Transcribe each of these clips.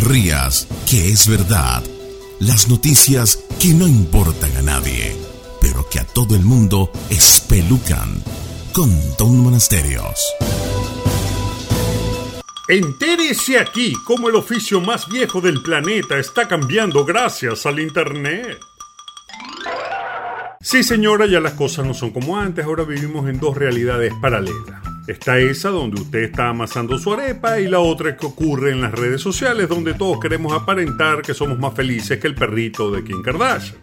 rías, que es verdad. Las noticias que no importan a nadie, pero que a todo el mundo espelucan. Con Don Monasterios. Entérese aquí cómo el oficio más viejo del planeta está cambiando gracias al Internet. Sí, señora, ya las cosas no son como antes, ahora vivimos en dos realidades paralelas. Está esa donde usted está amasando su arepa y la otra que ocurre en las redes sociales donde todos queremos aparentar que somos más felices que el perrito de Kim Kardashian.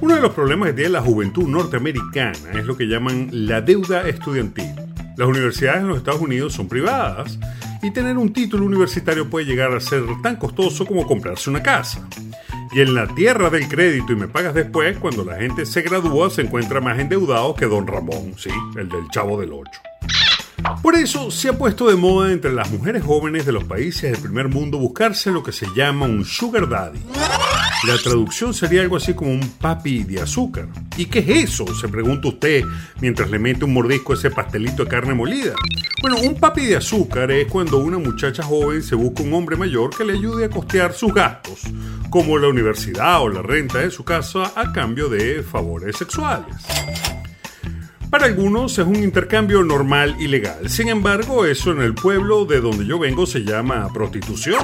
Uno de los problemas que tiene la juventud norteamericana es lo que llaman la deuda estudiantil. Las universidades en los Estados Unidos son privadas y tener un título universitario puede llegar a ser tan costoso como comprarse una casa. Y en la tierra del crédito y me pagas después, cuando la gente se gradúa se encuentra más endeudado que don Ramón, sí, el del chavo del 8. Por eso se ha puesto de moda entre las mujeres jóvenes de los países del primer mundo buscarse lo que se llama un sugar daddy. La traducción sería algo así como un papi de azúcar. ¿Y qué es eso? Se pregunta usted mientras le mete un mordisco a ese pastelito de carne molida. Bueno, un papi de azúcar es cuando una muchacha joven se busca un hombre mayor que le ayude a costear sus gastos, como la universidad o la renta de su casa a cambio de favores sexuales. Para algunos es un intercambio normal y legal. Sin embargo, eso en el pueblo de donde yo vengo se llama prostitución.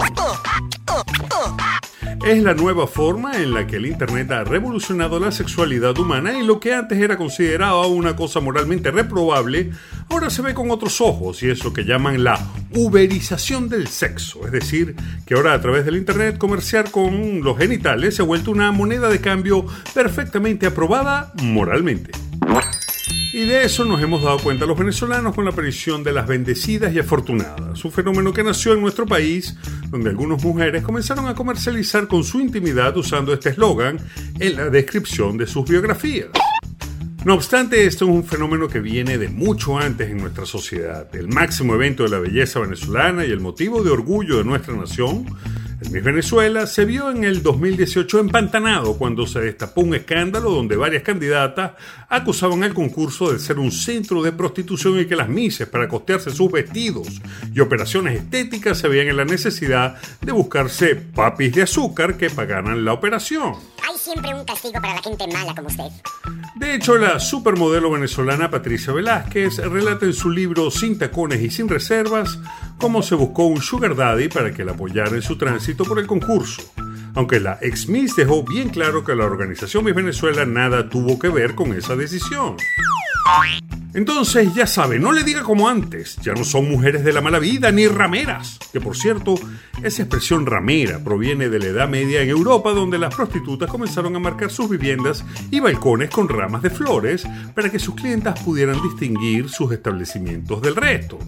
Es la nueva forma en la que el Internet ha revolucionado la sexualidad humana y lo que antes era considerado una cosa moralmente reprobable, ahora se ve con otros ojos y es lo que llaman la uberización del sexo. Es decir, que ahora a través del Internet comerciar con los genitales se ha vuelto una moneda de cambio perfectamente aprobada moralmente. Y de eso nos hemos dado cuenta los venezolanos con la aparición de las bendecidas y afortunadas, un fenómeno que nació en nuestro país, donde algunas mujeres comenzaron a comercializar con su intimidad usando este eslogan en la descripción de sus biografías. No obstante, esto es un fenómeno que viene de mucho antes en nuestra sociedad. El máximo evento de la belleza venezolana y el motivo de orgullo de nuestra nación el Miss Venezuela se vio en el 2018 empantanado cuando se destapó un escándalo donde varias candidatas acusaban al concurso de ser un centro de prostitución y que las Misses, para costearse sus vestidos y operaciones estéticas, se veían en la necesidad de buscarse papis de azúcar que pagaran la operación. Un castigo para la gente mala como usted. De hecho, la supermodelo venezolana Patricia Velázquez relata en su libro Sin tacones y sin reservas cómo se buscó un sugar daddy para que la apoyara en su tránsito por el concurso. Aunque la ex Miss dejó bien claro que la organización Miss Venezuela nada tuvo que ver con esa decisión. Entonces, ya sabe, no le diga como antes, ya no son mujeres de la mala vida ni rameras. Que por cierto, esa expresión ramera proviene de la Edad Media en Europa, donde las prostitutas comenzaron a marcar sus viviendas y balcones con ramas de flores para que sus clientas pudieran distinguir sus establecimientos del resto.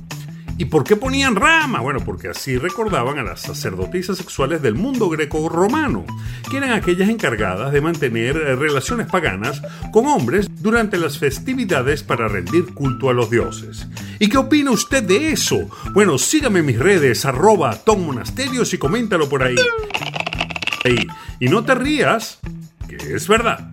¿Y por qué ponían rama? Bueno, porque así recordaban a las sacerdotisas sexuales del mundo greco-romano, que eran aquellas encargadas de mantener eh, relaciones paganas con hombres durante las festividades para rendir culto a los dioses. ¿Y qué opina usted de eso? Bueno, sígame en mis redes, arroba Tom Monasterios y coméntalo por ahí. Y no te rías, que es verdad.